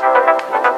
Losing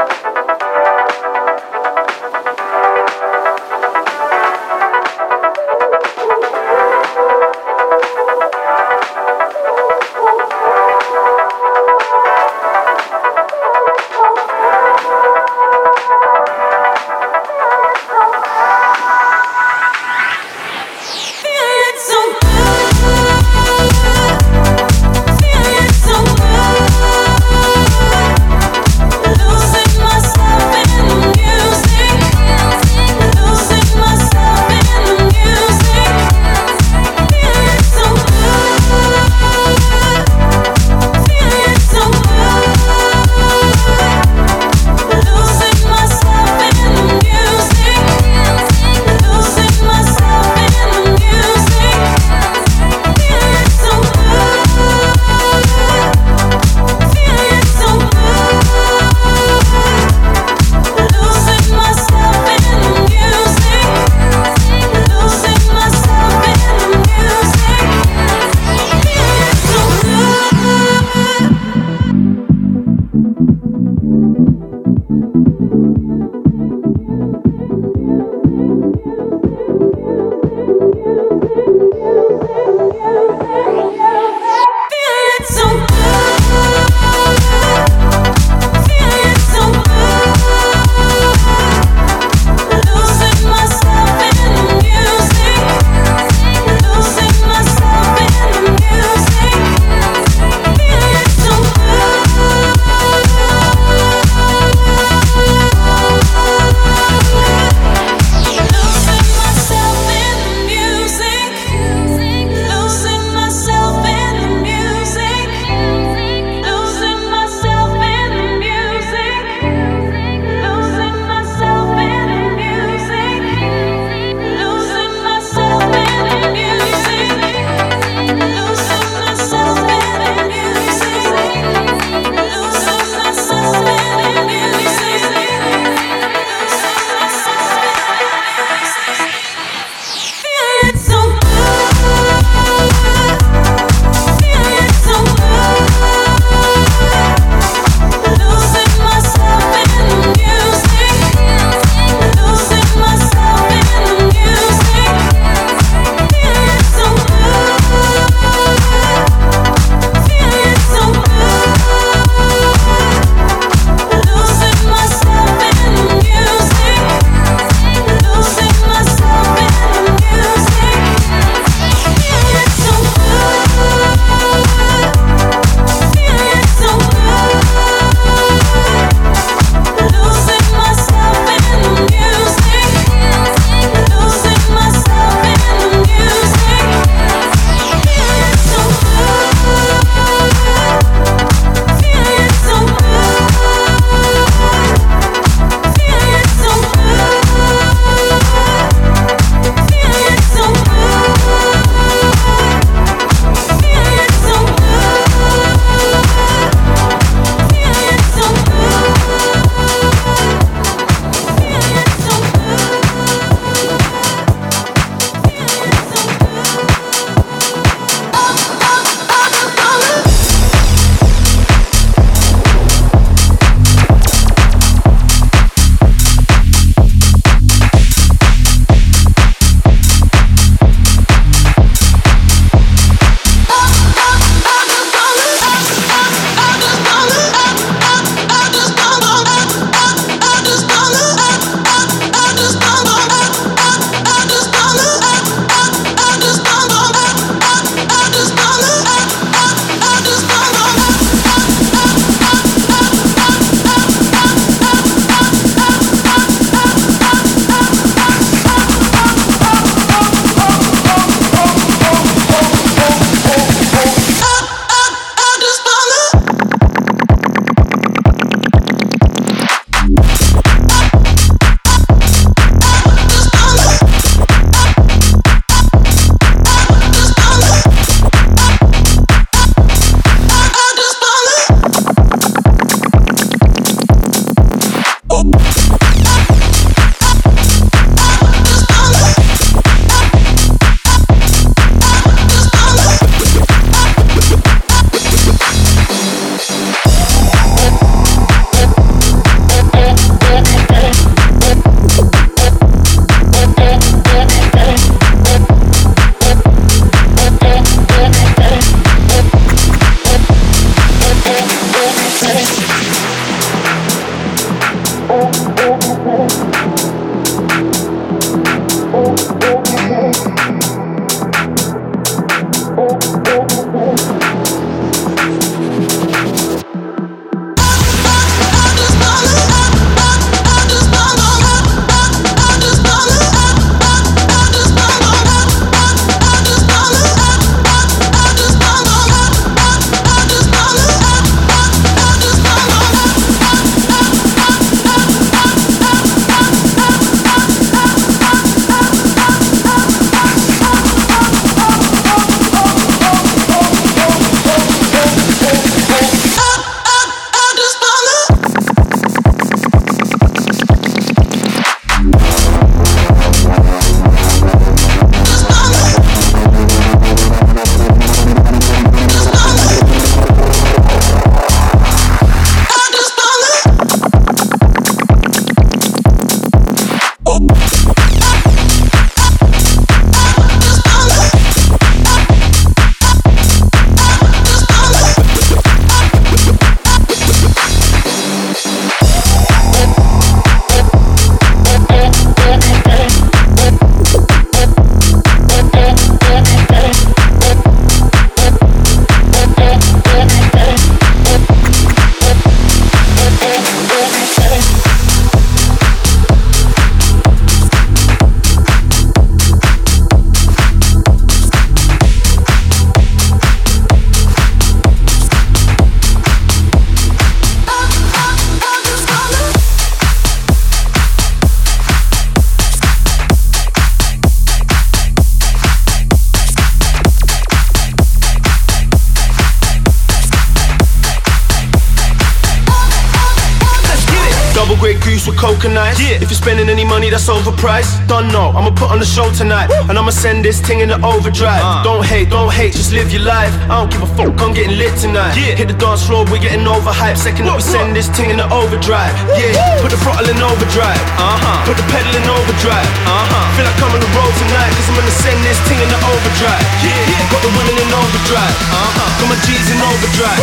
spending any money that's overpriced, don't know. I'ma put on the show tonight. Woo. And I'ma send this thing in the overdrive. Uh. Don't hate, don't hate, just live your life. I don't give a fuck, I'm getting lit tonight. Yeah. Hit the dance floor, we're getting overhyped. Second that we send this thing in the overdrive. Yeah. Put the throttle in overdrive. Uh-huh. Put the pedal in overdrive. Uh-huh. Feel like I'm on the road tonight, cause I'm gonna send this thing in the overdrive. Yeah. yeah. Got the women in overdrive. Uh-huh. Got my G's in overdrive.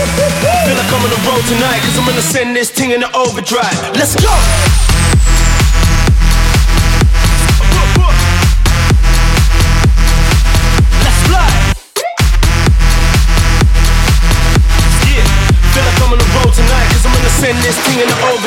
Feel like I'm on the road tonight, cause I'm gonna send this thing in the overdrive. Let's go! This thing in the overdrive.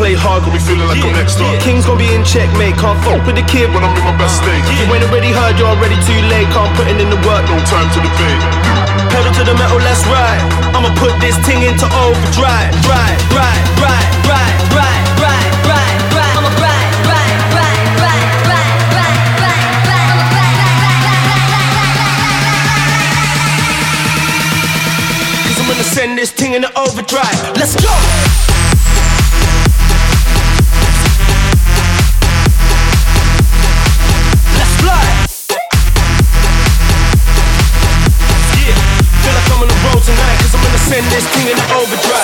Play hard. Got me feeling like I'm next up. King's gonna be in checkmate, can't fuck with the kid when I'm in my best state. You ain't already heard, you're already too late. Can't put in the work, no time to debate. Pedal to the metal, let's ride. I'ma put this thing into overdrive, ride, ride, ride, ride, ride, ride, ride, ride. I'ma ride, ride, ride, ride, ride, ride, ride, ride. I'ma ride, ride, ride, ride, ride, ride, ride, ride. Cause I'm gonna send this thing into overdrive. Let's go! This thing in the overdrive.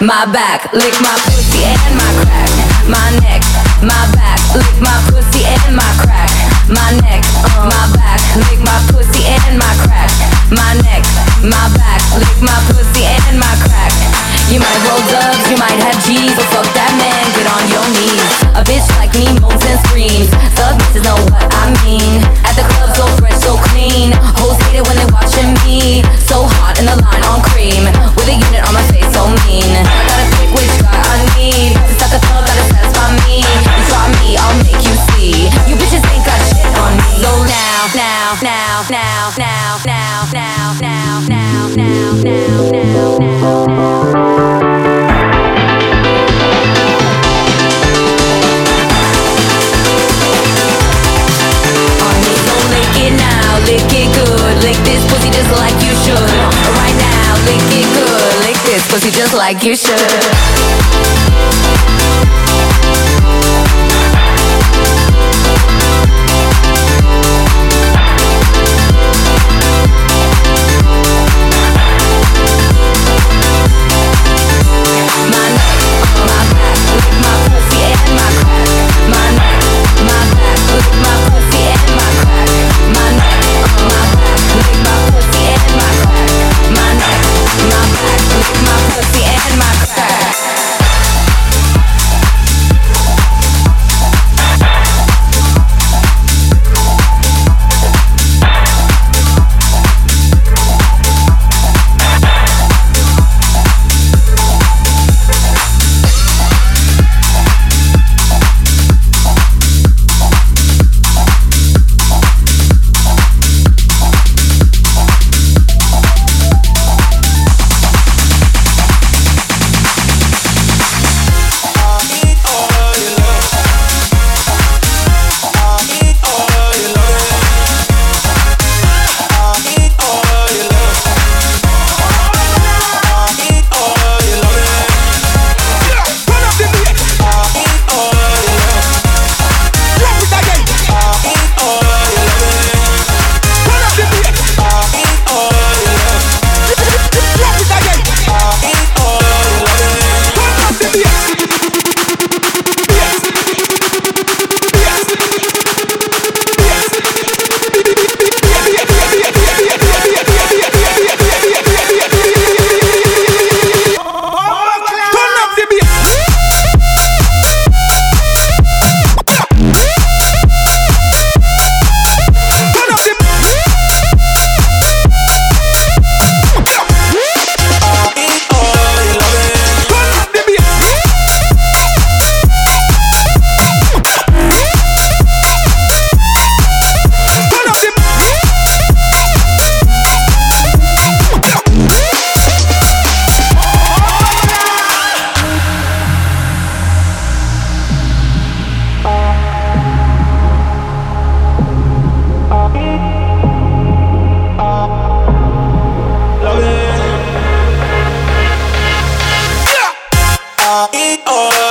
my back, lick my pussy and my crack, my neck. Lick this pussy just like you should. Right now, lick it good. Lick this pussy just like you should. Oh.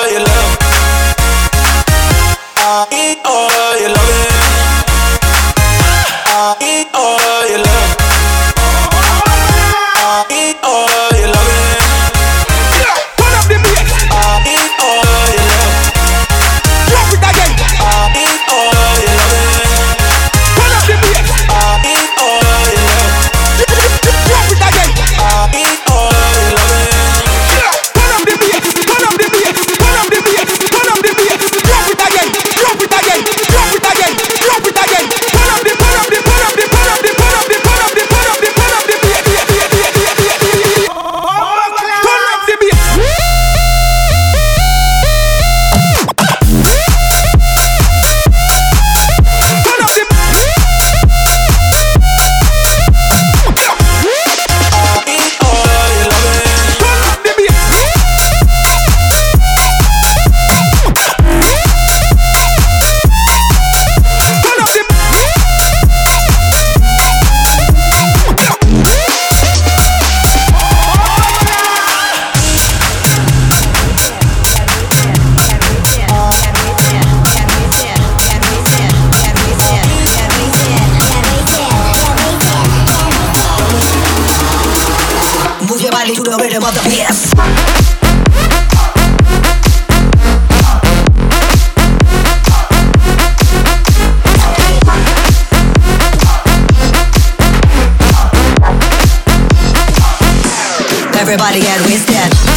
Everybody get wasted.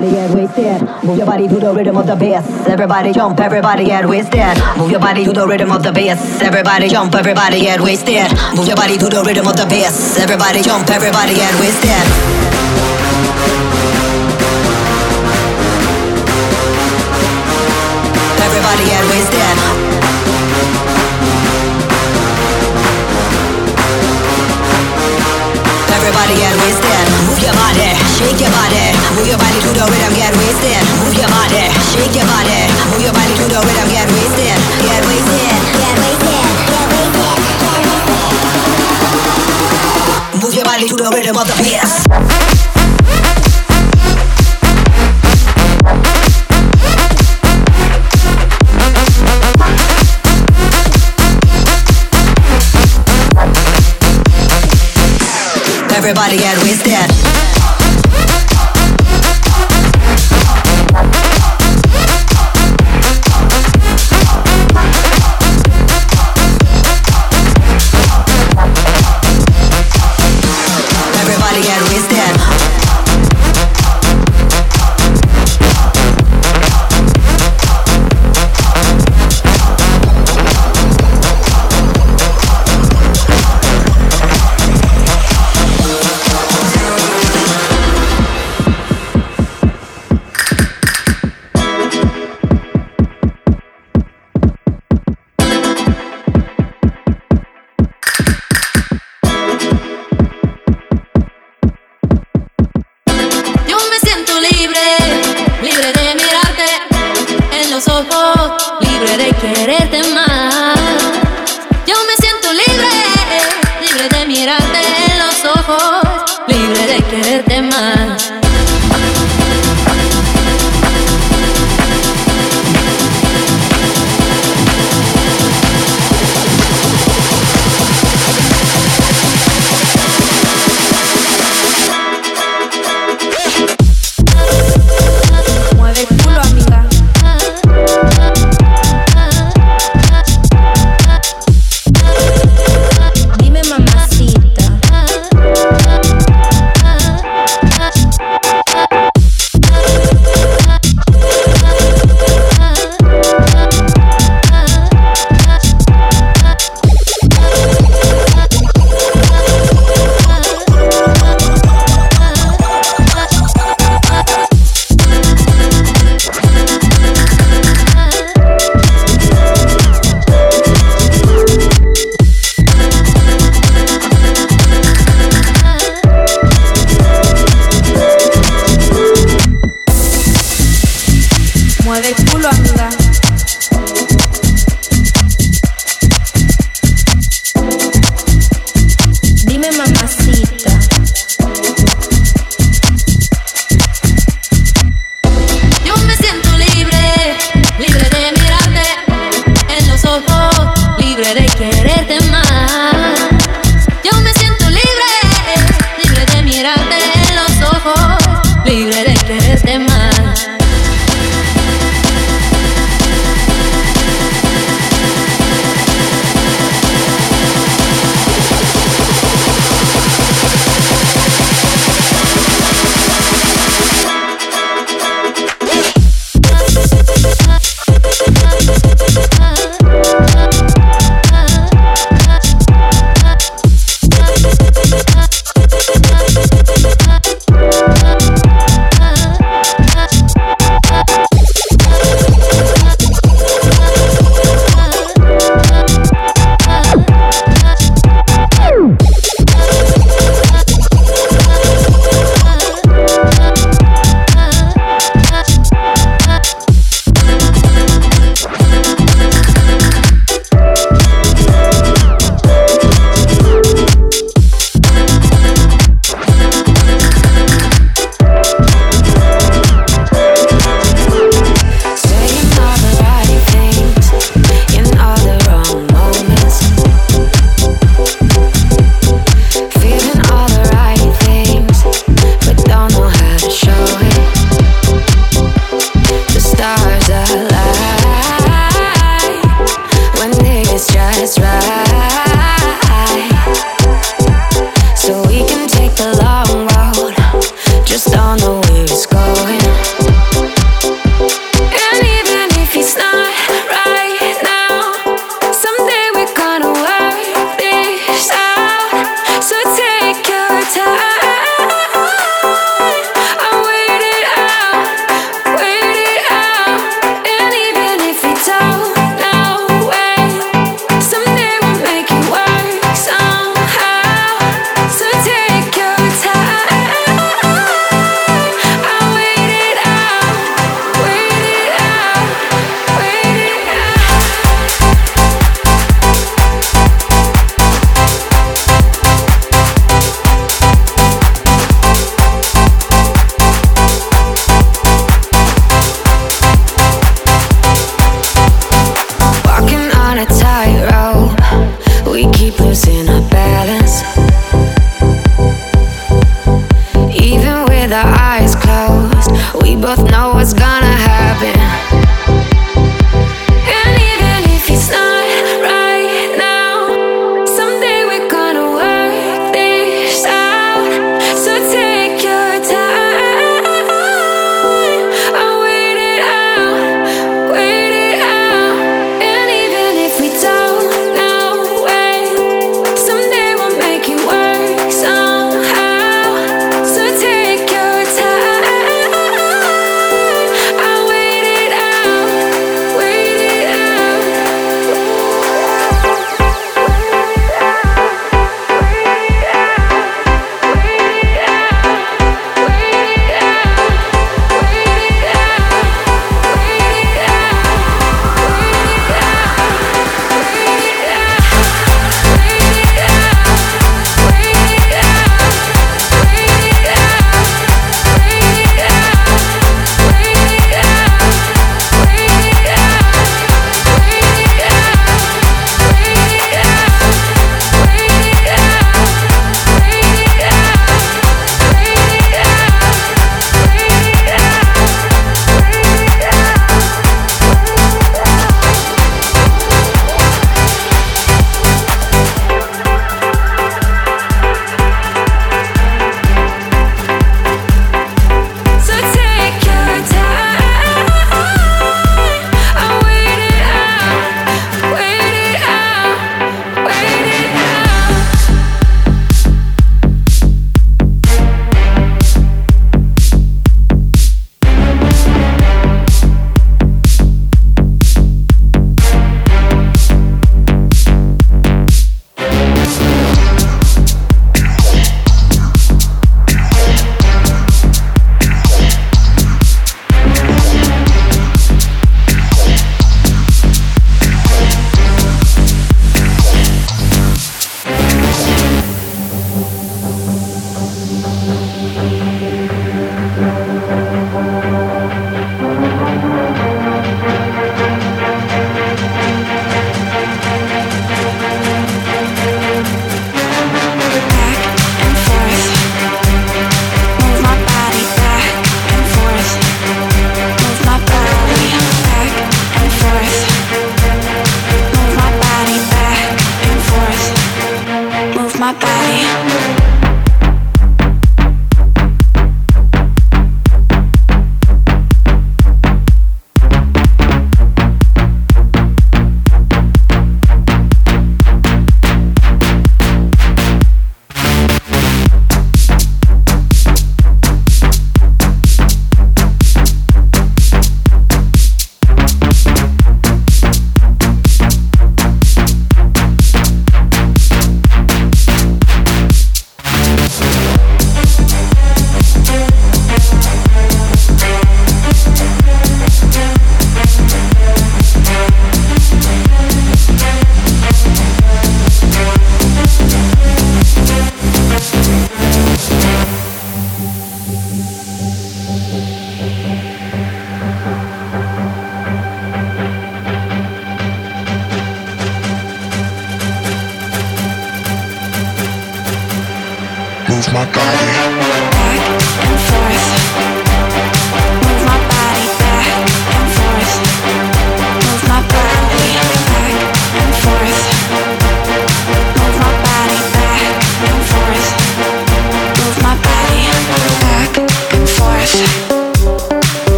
Move your body to the rhythm of the bass. Everybody jump, everybody get wasted. Move your body to the rhythm of the bass. Everybody jump, everybody get wasted. Move your body to the rhythm of the bass. Everybody jump, everybody get wasted. Everybody get wasted. Everybody get wasted. Move your body, shake your body. Move your body to the rhythm, get wasted. Move your body, shake your body. Move your body to the rhythm, get wasted. Get wasted. Get wasted. Get wasted. Move your body to the rhythm of the bass. Everybody get wasted.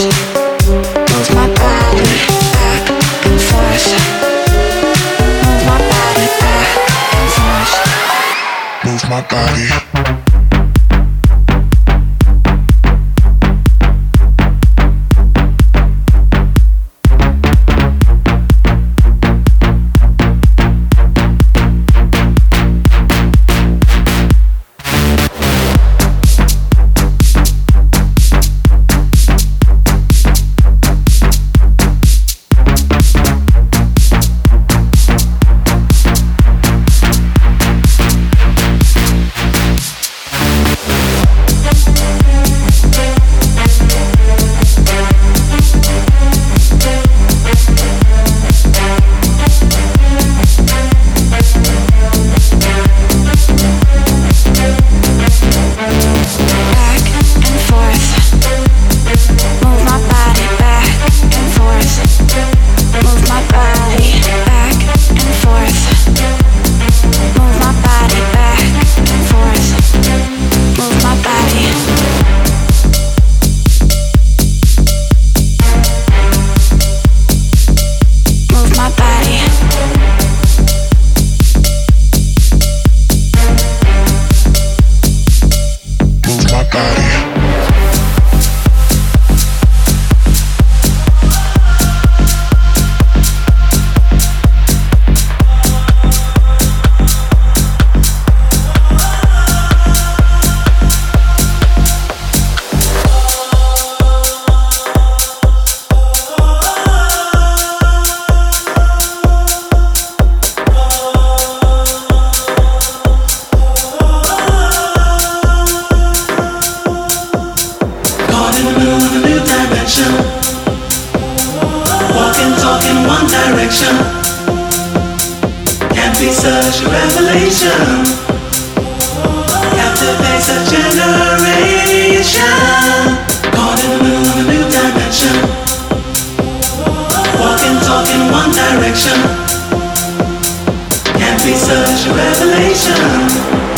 you. talking, talk in one direction. Can't be such a revelation. Captivate a generation. Caught in the moon in a new dimension. Walking, talking, one direction. Can't be such a revelation.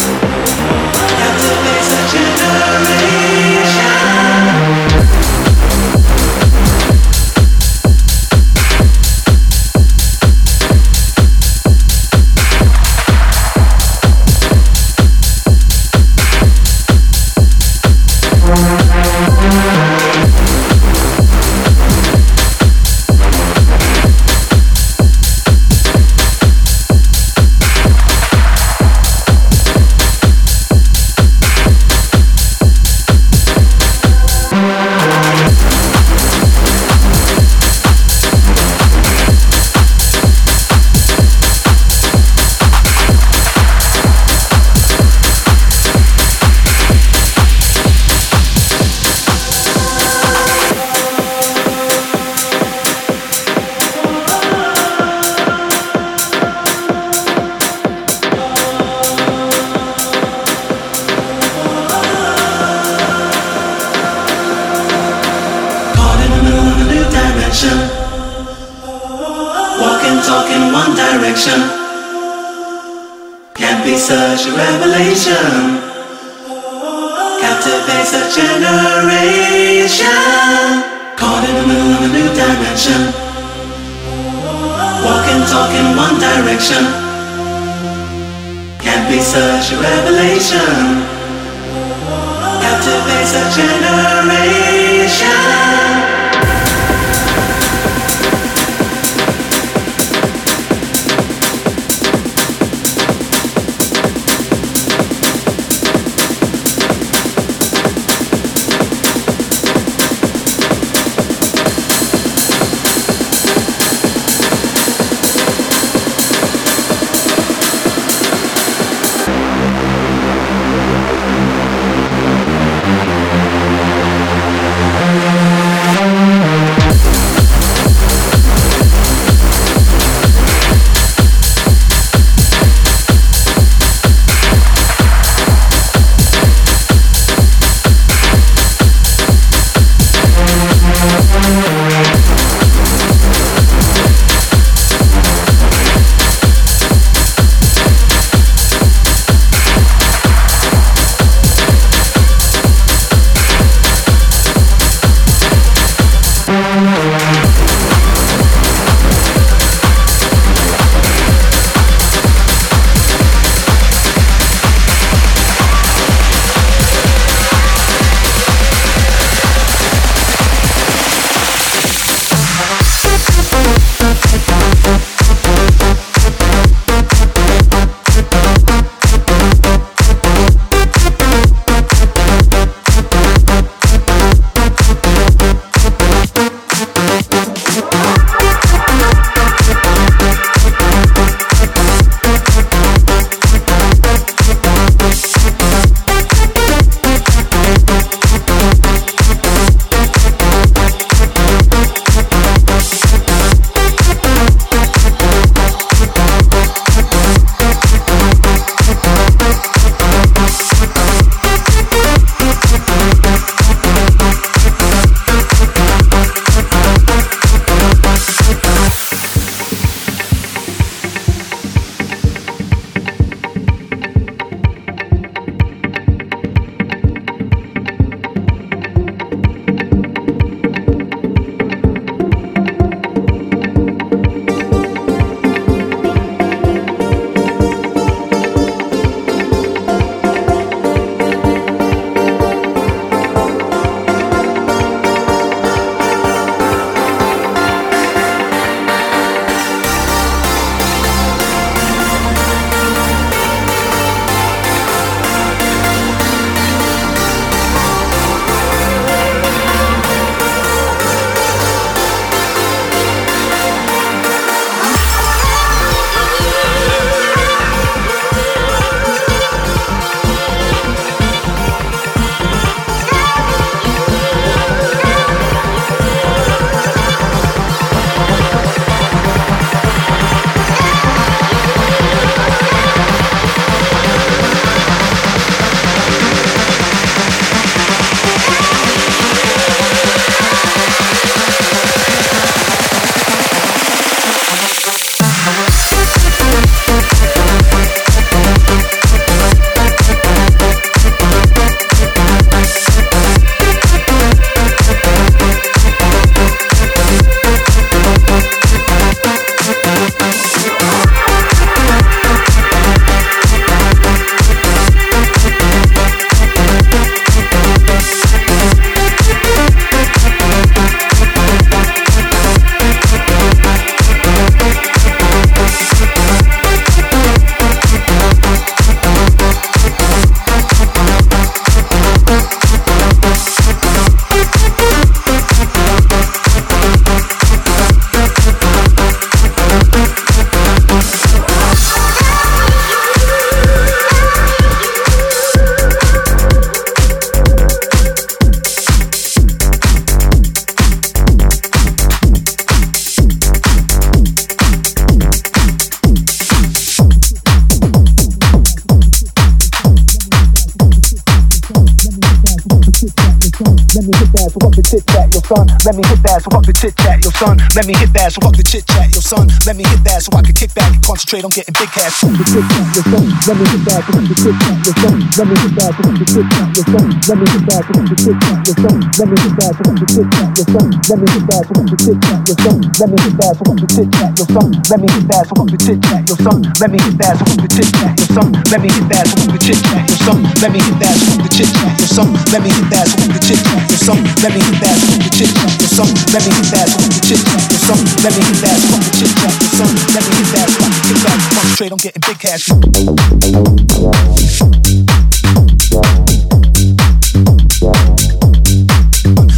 Let me hit that. So fuck the chit chat, yo son, let me hit that. So I can kick back concentrate on getting big cash. Chit chat, yo son, let me hit that. Fuck the chit chat, yo son, let me hit that. Fuck the chit chat, yo son, let me hit that. Fuck the chit chat, yo son, let me hit that. Fuck the chit chat, yo son, let me hit that. Fuck the chit chat, yo son, let me hit that. Fuck the chit chat, yo son, let me hit that. So fuck the chit chat, yo son, let me hit that. So fuck the chit chat, yo son, let me hit that. So fuck the chit chat, yo son, let me hit that. So fuck the chit chat, yo son, let me hit that. So fuck the chit chat, yo son, let me hit that. So fuck the chit chat, yo son, let me hit that. So fuck the chit chat, yo son, let me hit that. So fuck the chit chat, yo son, let me hit that. So I can kick back, concentrate on getting big cash.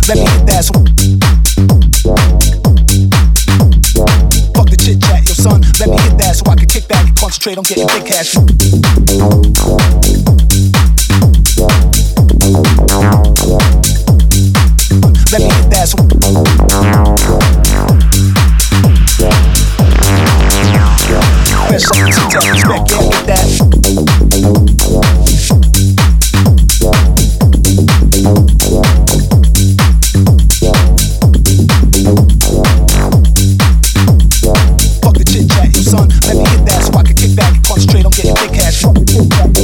Let me hit that. Fuck the chit chat, yo son. Let me hit that so I can kick back and concentrate on getting big cash.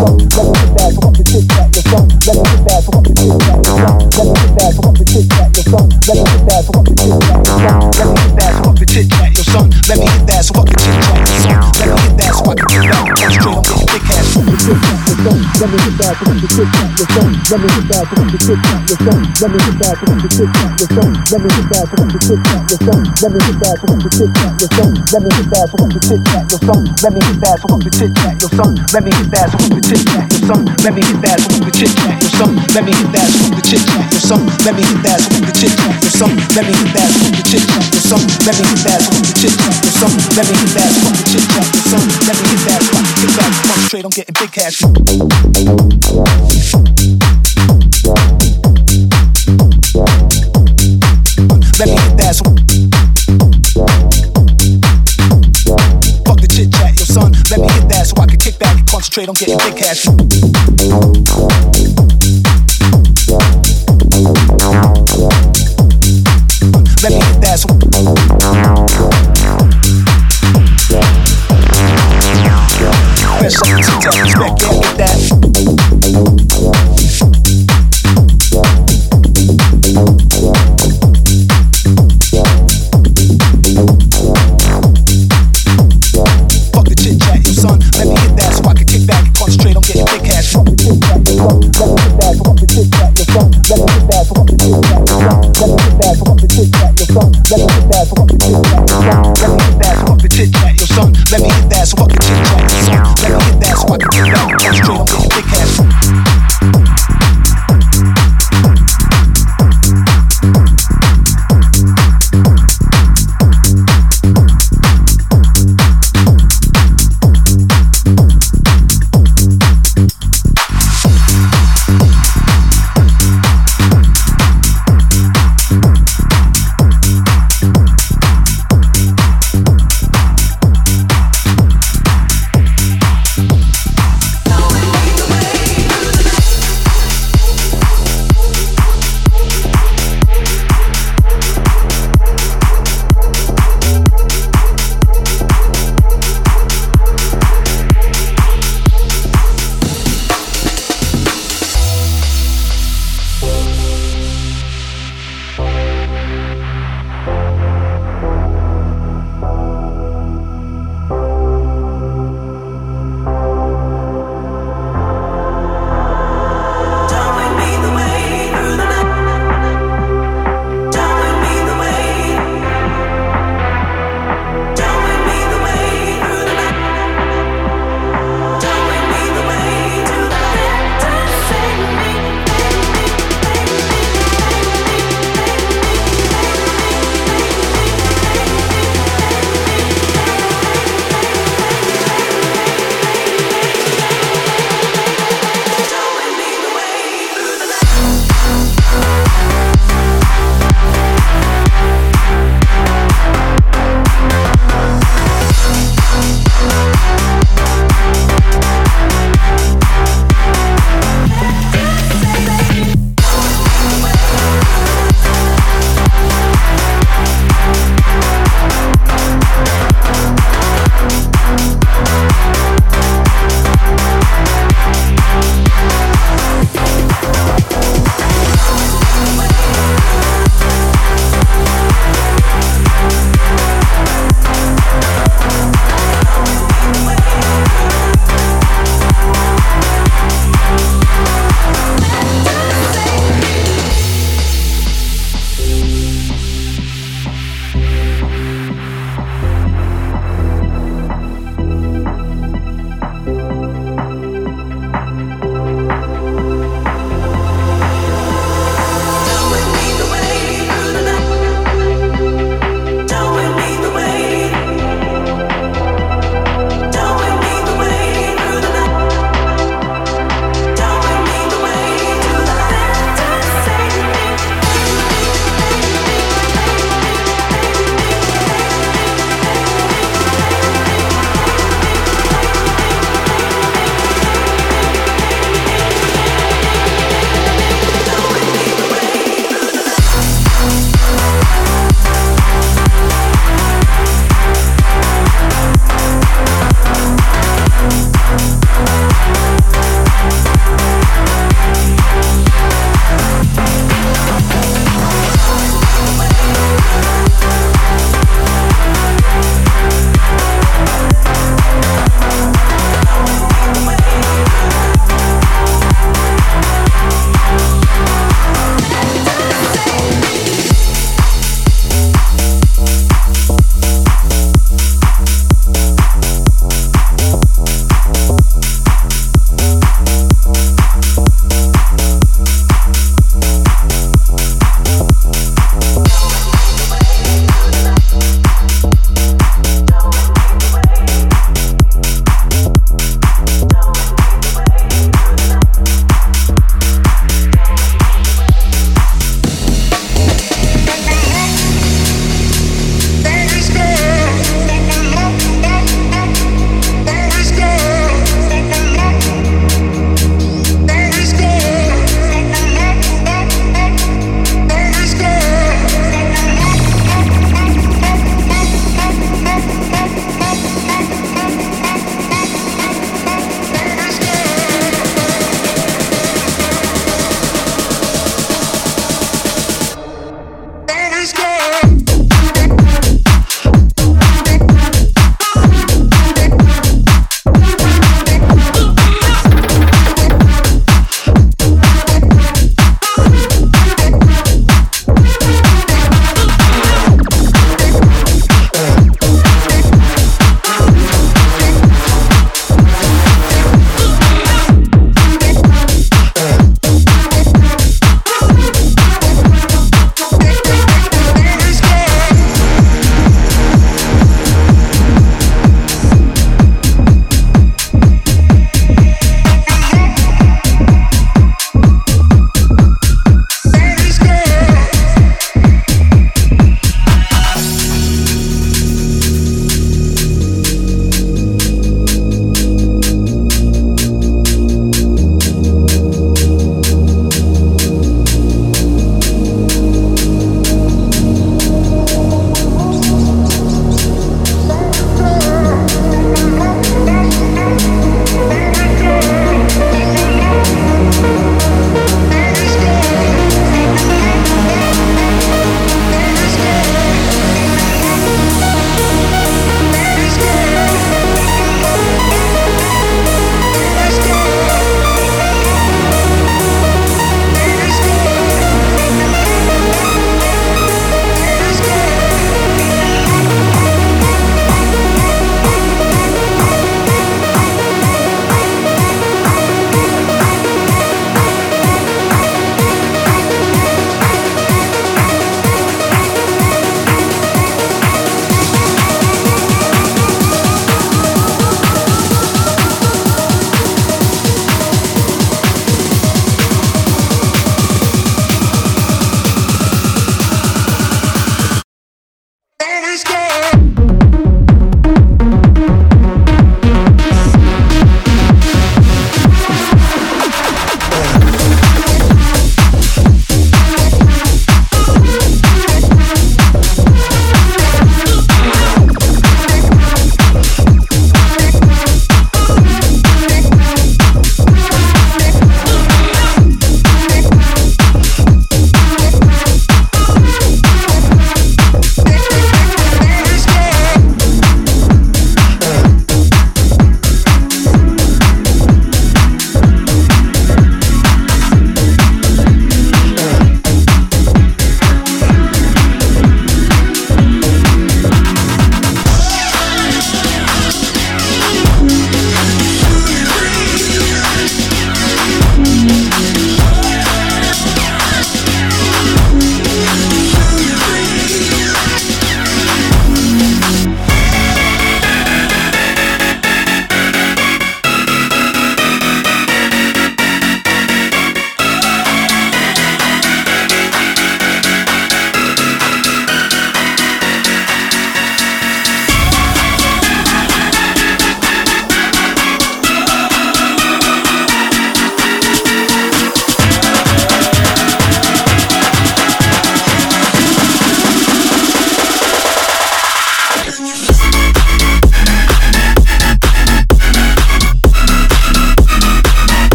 Let me hit that so fuck the chit chat. Let me hit that so fuck the chit chat, yo son. Let me hit that the son. Let me that so fuck the chit chat, yo son. Let me that so fuck the chit chat, yo son. Let me that so fuck the chit chat, yo son. Let me kick back on big cash. Fuck the yo. Let me that so fuck the chit chat, yo son. Let me that so fuck the chit chat, yo son. Let me that so fuck the chit chat, yo son. Let me that so fuck the chit chat, yo son. Let me that so fuck the chit chat, yo son. Let me that so fuck the chit chat, yo son. Let me that so fuck the chit chat, yo son. Let me that so fuck the so fuck the chat. Let me that so fuck the so fuck the chat. Let me that so fuck the so fuck the chat. Let me that so fuck the chit chat. Let me hit that so I can kick back, concentrate on getting big cash. Let me hit that so. I can kick back and concentrate on getting big cash.